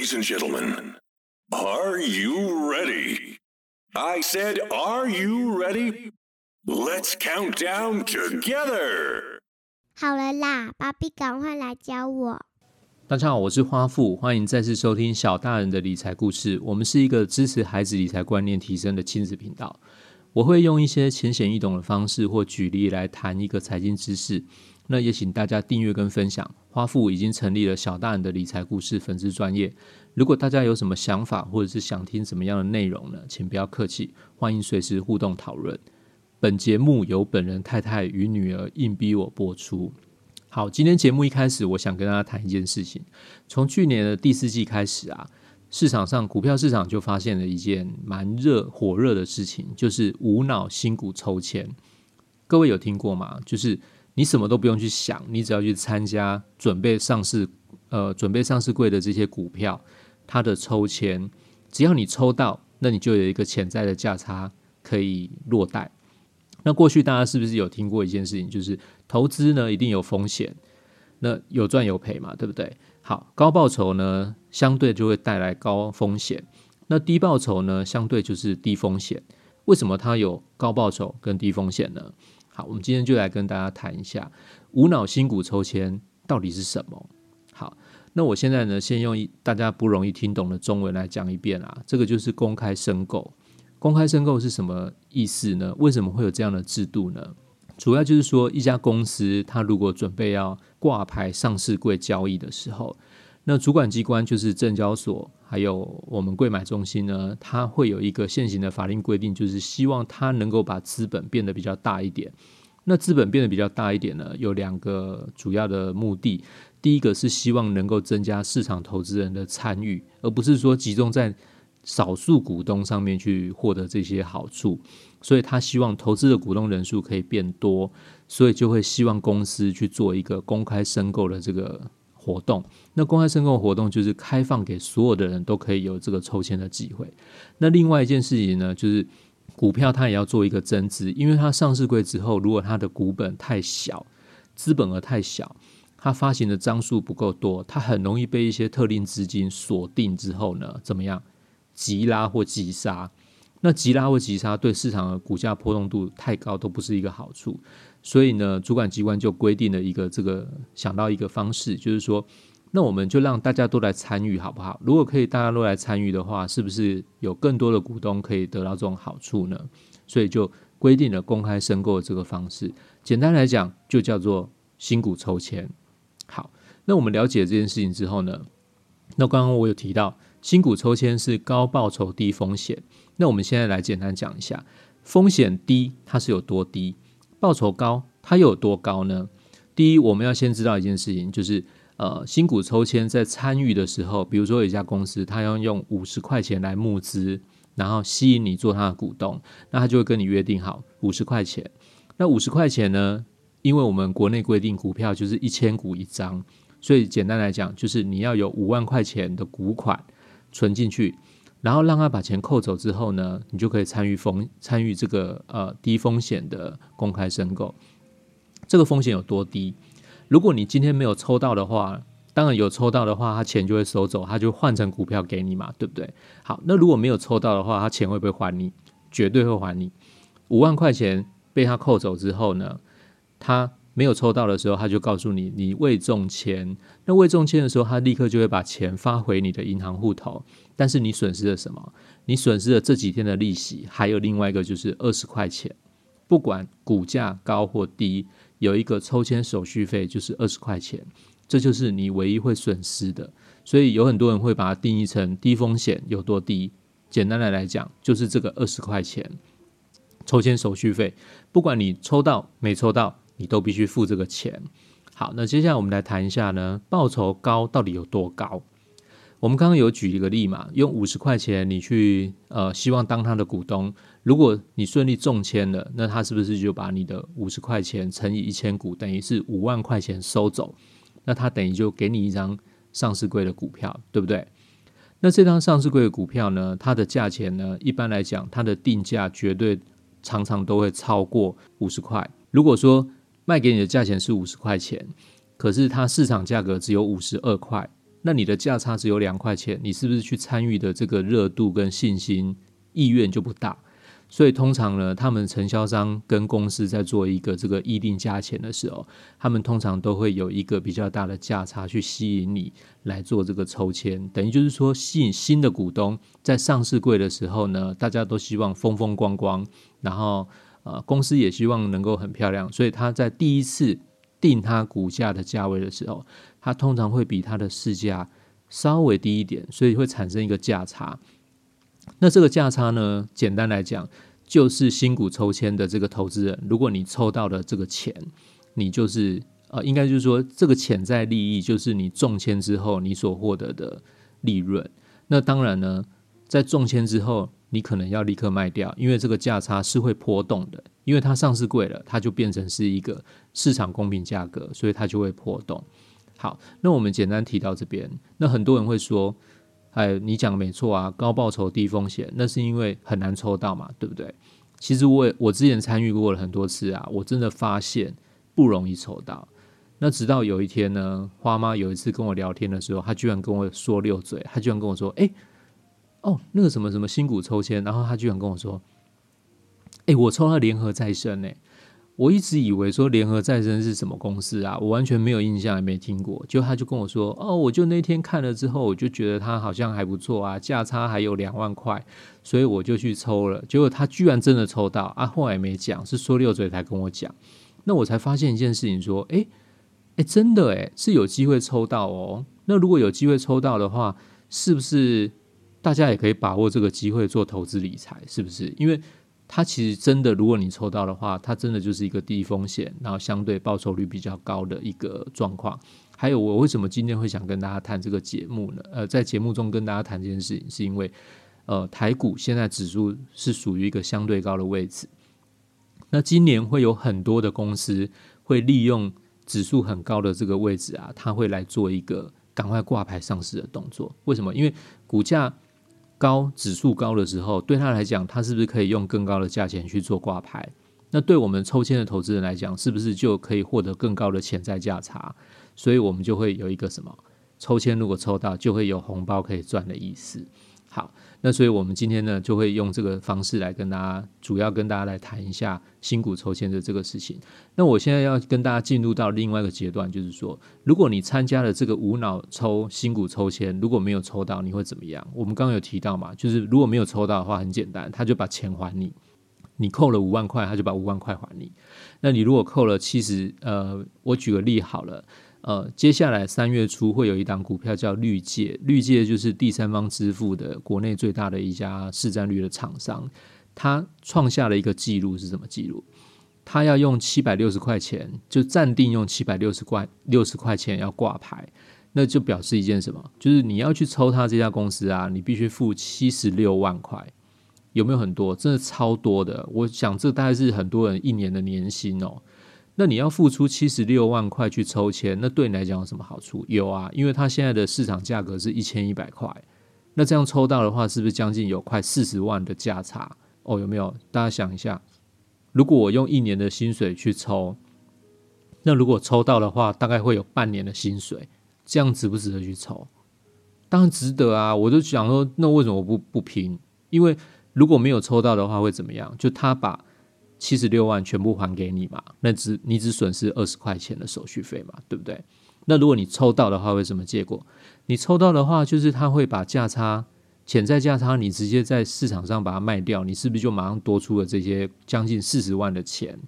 Ladies and gentlemen, are you ready? I said, are you ready? Let's count down together. 好了啦，芭比，赶快来教我。大家好，我是花富，欢迎再次收听小大人的理财故事。我们是一个支持孩子理财观念提升的亲子频道。我会用一些浅显易懂的方式或举例来谈一个财经知识。那也请大家订阅跟分享。花富已经成立了小大人的理财故事粉丝专业。如果大家有什么想法，或者是想听什么样的内容呢？请不要客气，欢迎随时互动讨论。本节目由本人太太与女儿硬逼我播出。好，今天节目一开始，我想跟大家谈一件事情。从去年的第四季开始啊，市场上股票市场就发现了一件蛮热火热的事情，就是无脑新股抽签。各位有听过吗？就是你什么都不用去想，你只要去参加准备上市，呃，准备上市柜的这些股票，它的抽签，只要你抽到，那你就有一个潜在的价差可以落袋。那过去大家是不是有听过一件事情，就是投资呢一定有风险，那有赚有赔嘛，对不对？好，高报酬呢相对就会带来高风险，那低报酬呢相对就是低风险。为什么它有高报酬跟低风险呢？好，我们今天就来跟大家谈一下无脑新股抽签到底是什么。好，那我现在呢，先用大家不容易听懂的中文来讲一遍啊。这个就是公开申购。公开申购是什么意思呢？为什么会有这样的制度呢？主要就是说，一家公司它如果准备要挂牌上市柜交易的时候，那主管机关就是证交所，还有我们柜买中心呢，它会有一个现行的法令规定，就是希望它能够把资本变得比较大一点。那资本变得比较大一点呢，有两个主要的目的。第一个是希望能够增加市场投资人的参与，而不是说集中在少数股东上面去获得这些好处。所以他希望投资的股东人数可以变多，所以就会希望公司去做一个公开申购的这个活动。那公开申购活动就是开放给所有的人都可以有这个抽签的机会。那另外一件事情呢，就是股票它也要做一个增资，因为它上市柜之后，如果它的股本太小，资本额太小。它发行的张数不够多，它很容易被一些特定资金锁定之后呢，怎么样急拉或急杀？那急拉或急杀对市场的股价波动度太高都不是一个好处。所以呢，主管机关就规定了一个这个想到一个方式，就是说，那我们就让大家都来参与好不好？如果可以大家都来参与的话，是不是有更多的股东可以得到这种好处呢？所以就规定了公开申购这个方式。简单来讲，就叫做新股抽签。好，那我们了解这件事情之后呢？那刚刚我有提到新股抽签是高报酬低风险。那我们现在来简单讲一下，风险低它是有多低，报酬高它又有多高呢？第一，我们要先知道一件事情，就是呃，新股抽签在参与的时候，比如说有一家公司，它要用五十块钱来募资，然后吸引你做它的股东，那他就会跟你约定好五十块钱。那五十块钱呢？因为我们国内规定股票就是一千股一张，所以简单来讲，就是你要有五万块钱的股款存进去，然后让他把钱扣走之后呢，你就可以参与风参与这个呃低风险的公开申购。这个风险有多低？如果你今天没有抽到的话，当然有抽到的话，他钱就会收走，他就换成股票给你嘛，对不对？好，那如果没有抽到的话，他钱会不会还你？绝对会还你。五万块钱被他扣走之后呢？他没有抽到的时候，他就告诉你你未中签。那未中签的时候，他立刻就会把钱发回你的银行户头。但是你损失了什么？你损失了这几天的利息，还有另外一个就是二十块钱。不管股价高或低，有一个抽签手续费就是二十块钱，这就是你唯一会损失的。所以有很多人会把它定义成低风险有多低？简单的来讲，就是这个二十块钱抽签手续费。不管你抽到没抽到。你都必须付这个钱。好，那接下来我们来谈一下呢，报酬高到底有多高？我们刚刚有举一个例嘛，用五十块钱你去呃，希望当他的股东，如果你顺利中签了，那他是不是就把你的五十块钱乘以一千股，等于是五万块钱收走？那他等于就给你一张上市柜的股票，对不对？那这张上市柜的股票呢，它的价钱呢，一般来讲，它的定价绝对常常都会超过五十块。如果说卖给你的价钱是五十块钱，可是它市场价格只有五十二块，那你的价差只有两块钱，你是不是去参与的这个热度跟信心意愿就不大？所以通常呢，他们承销商跟公司在做一个这个议定价钱的时候，他们通常都会有一个比较大的价差去吸引你来做这个抽签，等于就是说吸引新的股东在上市柜的时候呢，大家都希望风风光光，然后呃公司也希望能够很漂亮，所以他在第一次定他股价的价位的时候，他通常会比他的市价稍微低一点，所以会产生一个价差。那这个价差呢？简单来讲，就是新股抽签的这个投资人，如果你抽到的这个钱，你就是呃，应该就是说，这个潜在利益就是你中签之后你所获得的利润。那当然呢，在中签之后，你可能要立刻卖掉，因为这个价差是会波动的，因为它上市贵了，它就变成是一个市场公平价格，所以它就会波动。好，那我们简单提到这边，那很多人会说。哎，你讲的没错啊，高报酬低风险，那是因为很难抽到嘛，对不对？其实我我之前参与过了很多次啊，我真的发现不容易抽到。那直到有一天呢，花妈有一次跟我聊天的时候，她居然跟我说溜嘴，她居然跟我说：“哎，哦，那个什么什么新股抽签，然后他居然跟我说：‘哎，我抽到联合再生呢。’”我一直以为说联合再生是什么公司啊？我完全没有印象，也没听过。就他就跟我说：“哦，我就那天看了之后，我就觉得他好像还不错啊，价差还有两万块，所以我就去抽了。结果他居然真的抽到啊！后来没讲，是说六嘴才跟我讲。那我才发现一件事情：说，哎哎，真的哎，是有机会抽到哦。那如果有机会抽到的话，是不是大家也可以把握这个机会做投资理财？是不是？因为。它其实真的，如果你抽到的话，它真的就是一个低风险，然后相对报酬率比较高的一个状况。还有，我为什么今天会想跟大家谈这个节目呢？呃，在节目中跟大家谈这件事情，是因为呃，台股现在指数是属于一个相对高的位置。那今年会有很多的公司会利用指数很高的这个位置啊，它会来做一个赶快挂牌上市的动作。为什么？因为股价。高指数高的时候，对他来讲，他是不是可以用更高的价钱去做挂牌？那对我们抽签的投资人来讲，是不是就可以获得更高的潜在价差？所以我们就会有一个什么抽签，如果抽到，就会有红包可以赚的意思。好。那所以，我们今天呢，就会用这个方式来跟大家，主要跟大家来谈一下新股抽签的这个事情。那我现在要跟大家进入到另外一个阶段，就是说，如果你参加了这个无脑抽新股抽签，如果没有抽到，你会怎么样？我们刚刚有提到嘛，就是如果没有抽到的话，很简单，他就把钱还你。你扣了五万块，他就把五万块还你。那你如果扣了七十，呃，我举个例好了。呃，接下来三月初会有一档股票叫绿界，绿界就是第三方支付的国内最大的一家市占率的厂商，它创下了一个记录是什么记录？它要用七百六十块钱，就暂定用七百六十块六十块钱要挂牌，那就表示一件什么？就是你要去抽它这家公司啊，你必须付七十六万块，有没有很多？真的超多的，我想这大概是很多人一年的年薪哦。那你要付出七十六万块去抽签，那对你来讲有什么好处？有啊，因为它现在的市场价格是一千一百块，那这样抽到的话，是不是将近有快四十万的价差？哦，有没有？大家想一下，如果我用一年的薪水去抽，那如果抽到的话，大概会有半年的薪水，这样值不值得去抽？当然值得啊！我就想说，那为什么我不不拼？因为如果没有抽到的话，会怎么样？就他把。七十六万全部还给你嘛？那只你只损失二十块钱的手续费嘛，对不对？那如果你抽到的话，会什么结果？你抽到的话，就是他会把价差、潜在价差，你直接在市场上把它卖掉，你是不是就马上多出了这些将近四十万的钱？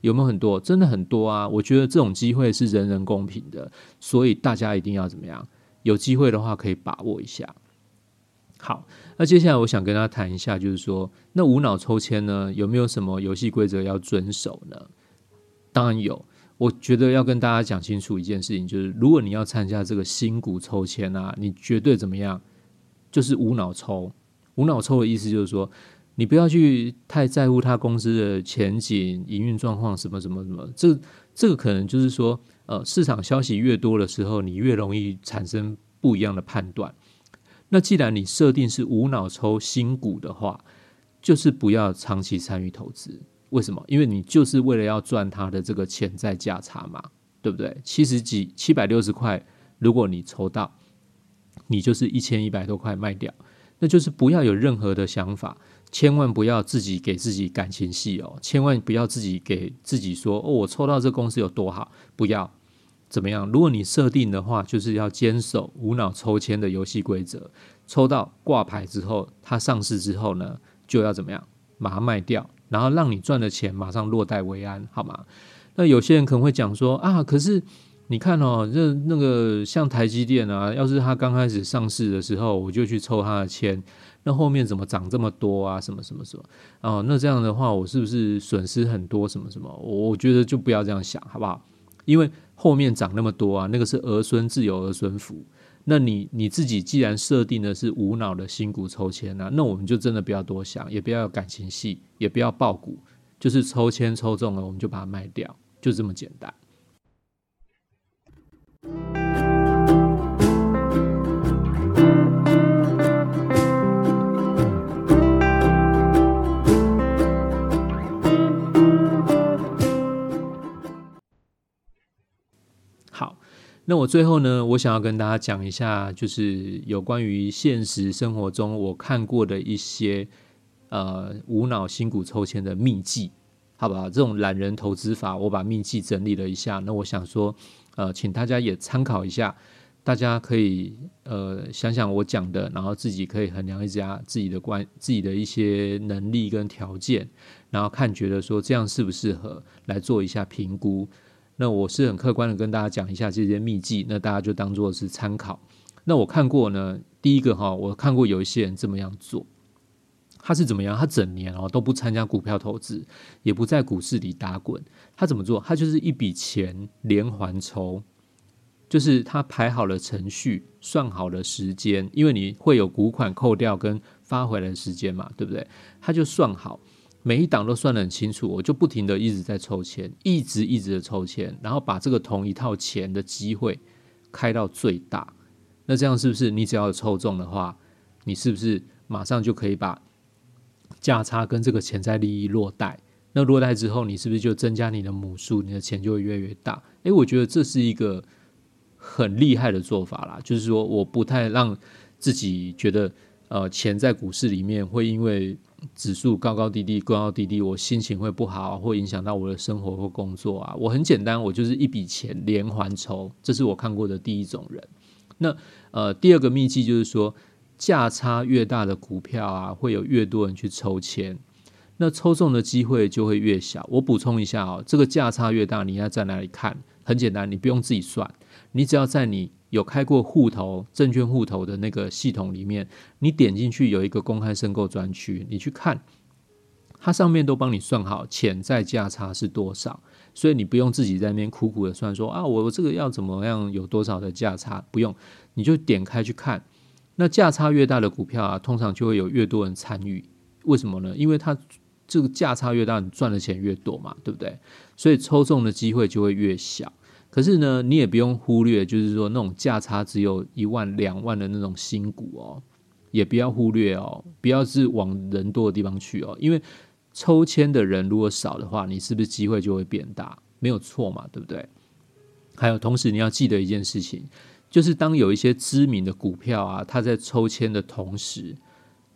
有没有很多？真的很多啊！我觉得这种机会是人人公平的，所以大家一定要怎么样？有机会的话，可以把握一下。好，那接下来我想跟大家谈一下，就是说，那无脑抽签呢，有没有什么游戏规则要遵守呢？当然有，我觉得要跟大家讲清楚一件事情，就是如果你要参加这个新股抽签啊，你绝对怎么样？就是无脑抽。无脑抽的意思就是说，你不要去太在乎他公司的前景、营运状况什么什么什么。这这个可能就是说，呃，市场消息越多的时候，你越容易产生不一样的判断。那既然你设定是无脑抽新股的话，就是不要长期参与投资。为什么？因为你就是为了要赚它的这个潜在价差嘛，对不对？七十几、七百六十块，如果你抽到，你就是一千一百多块卖掉，那就是不要有任何的想法，千万不要自己给自己感情戏哦，千万不要自己给自己说哦，我抽到这公司有多好，不要怎么样。如果你设定的话，就是要坚守无脑抽签的游戏规则，抽到挂牌之后，它上市之后呢，就要怎么样，把它卖掉，然后让你赚的钱马上落袋为安，好吗？那有些人可能会讲说啊，可是。你看哦，这那个像台积电啊，要是它刚开始上市的时候，我就去抽它的签，那后面怎么涨这么多啊？什么什么什么？哦，那这样的话，我是不是损失很多？什么什么？我觉得就不要这样想，好不好？因为后面涨那么多啊，那个是儿孙自有儿孙福。那你你自己既然设定的是无脑的新股抽签啊，那我们就真的不要多想，也不要有感情戏，也不要爆股，就是抽签抽中了，我们就把它卖掉，就这么简单。那我最后呢，我想要跟大家讲一下，就是有关于现实生活中我看过的一些呃无脑新股抽签的秘籍，好不好？这种懒人投资法，我把秘籍整理了一下，那我想说。呃，请大家也参考一下，大家可以呃想想我讲的，然后自己可以衡量一下自己的关自己的一些能力跟条件，然后看觉得说这样适不适合来做一下评估。那我是很客观的跟大家讲一下这些秘籍，那大家就当做是参考。那我看过呢，第一个哈，我看过有一些人这么样做。他是怎么样？他整年哦都不参加股票投资，也不在股市里打滚。他怎么做？他就是一笔钱连环抽，就是他排好了程序，算好了时间，因为你会有股款扣掉跟发回来的时间嘛，对不对？他就算好，每一档都算得很清楚。我就不停的一直在抽签，一直一直的抽签，然后把这个同一套钱的机会开到最大。那这样是不是你只要抽中的话，你是不是马上就可以把？价差跟这个潜在利益落袋，那落袋之后，你是不是就增加你的母数，你的钱就会越来越大？诶，我觉得这是一个很厉害的做法啦。就是说，我不太让自己觉得，呃，钱在股市里面会因为指数高高低低、高高低低，我心情会不好，会影响到我的生活或工作啊。我很简单，我就是一笔钱连环抽，这是我看过的第一种人。那呃，第二个秘籍就是说。价差越大的股票啊，会有越多人去抽签，那抽中的机会就会越小。我补充一下哦，这个价差越大，你要在哪里看？很简单，你不用自己算，你只要在你有开过户头、证券户头的那个系统里面，你点进去有一个公开申购专区，你去看，它上面都帮你算好潜在价差是多少，所以你不用自己在那边苦苦的算，说啊，我这个要怎么样有多少的价差？不用，你就点开去看。那价差越大的股票啊，通常就会有越多人参与。为什么呢？因为它这个价差越大，你赚的钱越多嘛，对不对？所以抽中的机会就会越小。可是呢，你也不用忽略，就是说那种价差只有一万、两万的那种新股哦，也不要忽略哦，不要是往人多的地方去哦。因为抽签的人如果少的话，你是不是机会就会变大？没有错嘛，对不对？还有，同时你要记得一件事情。就是当有一些知名的股票啊，它在抽签的同时，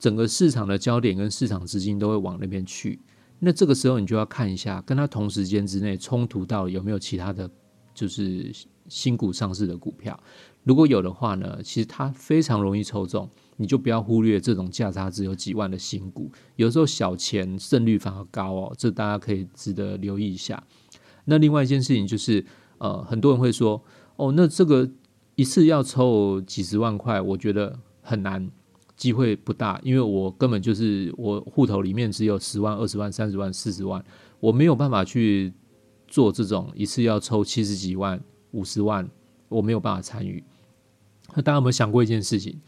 整个市场的焦点跟市场资金都会往那边去。那这个时候你就要看一下，跟它同时间之内冲突到有没有其他的就是新股上市的股票。如果有的话呢，其实它非常容易抽中，你就不要忽略这种价差只有几万的新股，有时候小钱胜率反而高哦，这大家可以值得留意一下。那另外一件事情就是，呃，很多人会说，哦，那这个。一次要抽几十万块，我觉得很难，机会不大，因为我根本就是我户头里面只有十万、二十万、三十万、四十万，我没有办法去做这种一次要抽七十几万、五十万，我没有办法参与。那大家有没有想过一件事情？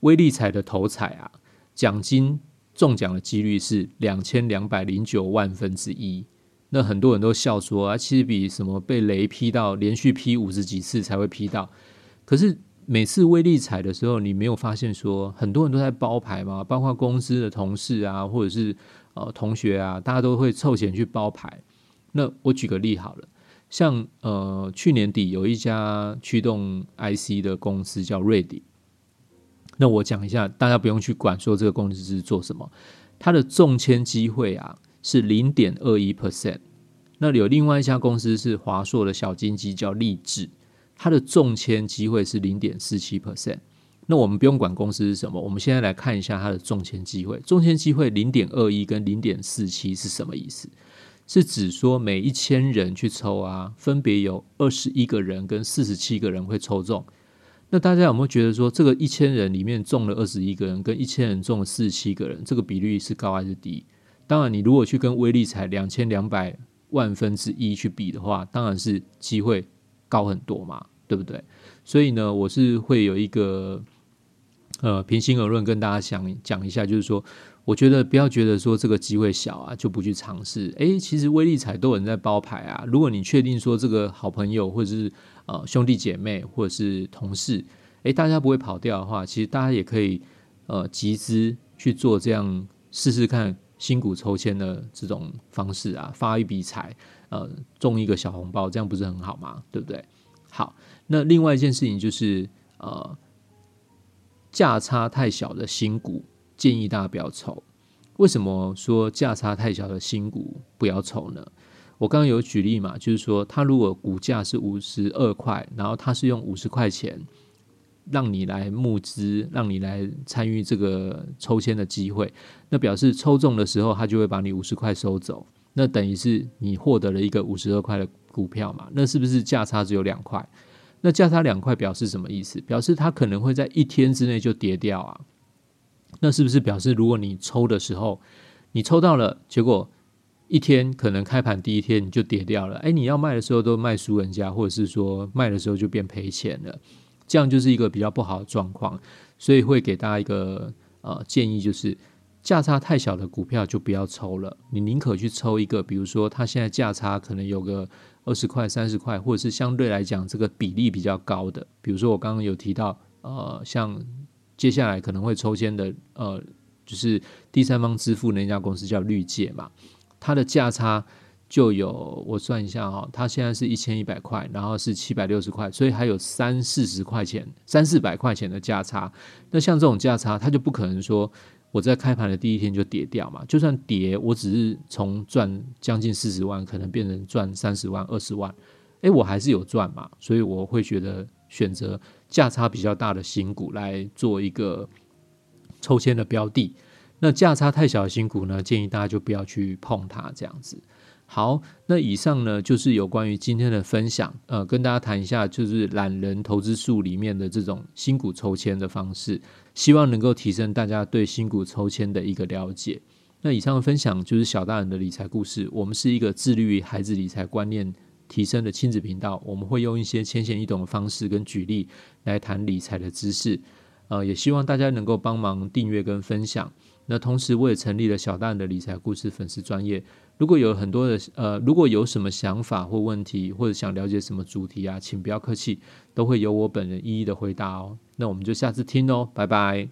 威力彩的头彩啊，奖金中奖的几率是两千两百零九万分之一。那很多人都笑说啊，其实比什么被雷劈到连续劈五十几次才会劈到。可是每次威力彩的时候，你没有发现说很多人都在包牌吗？包括公司的同事啊，或者是呃同学啊，大家都会凑钱去包牌。那我举个例好了，像呃去年底有一家驱动 IC 的公司叫瑞迪，那我讲一下，大家不用去管说这个公司是做什么，它的中签机会啊是零点二一 percent。那有另外一家公司是华硕的小金鸡，叫立志，它的中签机会是零点四七 percent。那我们不用管公司是什么，我们现在来看一下它的中签机会。中签机会零点二一跟零点四七是什么意思？是指说每一千人去抽啊，分别有二十一个人跟四十七个人会抽中。那大家有没有觉得说，这个一千人里面中了二十一个人，跟一千人中了四十七个人，这个比率是高还是低？当然，你如果去跟威力彩两千两百万分之一去比的话，当然是机会高很多嘛，对不对？所以呢，我是会有一个。呃，平心而论，跟大家讲讲一下，就是说，我觉得不要觉得说这个机会小啊，就不去尝试。诶，其实威力彩都有人在包牌啊。如果你确定说这个好朋友或者是呃兄弟姐妹或者是同事，诶，大家不会跑掉的话，其实大家也可以呃集资去做这样试试看新股抽签的这种方式啊，发一笔财，呃，中一个小红包，这样不是很好吗？对不对？好，那另外一件事情就是呃。价差太小的新股，建议大家不要抽。为什么说价差太小的新股不要抽呢？我刚刚有举例嘛，就是说，它如果股价是五十二块，然后它是用五十块钱让你来募资，让你来参与这个抽签的机会，那表示抽中的时候，它就会把你五十块收走，那等于是你获得了一个五十二块的股票嘛？那是不是价差只有两块？那价差两块表示什么意思？表示它可能会在一天之内就跌掉啊。那是不是表示如果你抽的时候，你抽到了，结果一天可能开盘第一天你就跌掉了？哎，你要卖的时候都卖输人家，或者是说卖的时候就变赔钱了，这样就是一个比较不好的状况。所以会给大家一个呃建议，就是价差太小的股票就不要抽了，你宁可去抽一个，比如说它现在价差可能有个。二十块、三十块，或者是相对来讲这个比例比较高的，比如说我刚刚有提到，呃，像接下来可能会抽签的，呃，就是第三方支付那家公司叫绿界嘛，它的价差就有我算一下哈，它现在是一千一百块，然后是七百六十块，所以还有三四十块钱、三四百块钱的价差。那像这种价差，它就不可能说。我在开盘的第一天就跌掉嘛，就算跌，我只是从赚将近四十万，可能变成赚三十万、二十万，诶，我还是有赚嘛，所以我会觉得选择价差比较大的新股来做一个抽签的标的。那价差太小的新股呢，建议大家就不要去碰它，这样子。好，那以上呢就是有关于今天的分享，呃，跟大家谈一下，就是懒人投资术里面的这种新股抽签的方式，希望能够提升大家对新股抽签的一个了解。那以上的分享就是小大人的理财故事，我们是一个致力于孩子理财观念提升的亲子频道，我们会用一些浅显易懂的方式跟举例来谈理财的知识，呃，也希望大家能够帮忙订阅跟分享。那同时，我也成立了小蛋的理财故事粉丝专业。如果有很多的呃，如果有什么想法或问题，或者想了解什么主题啊，请不要客气，都会由我本人一一的回答哦。那我们就下次听哦，拜拜。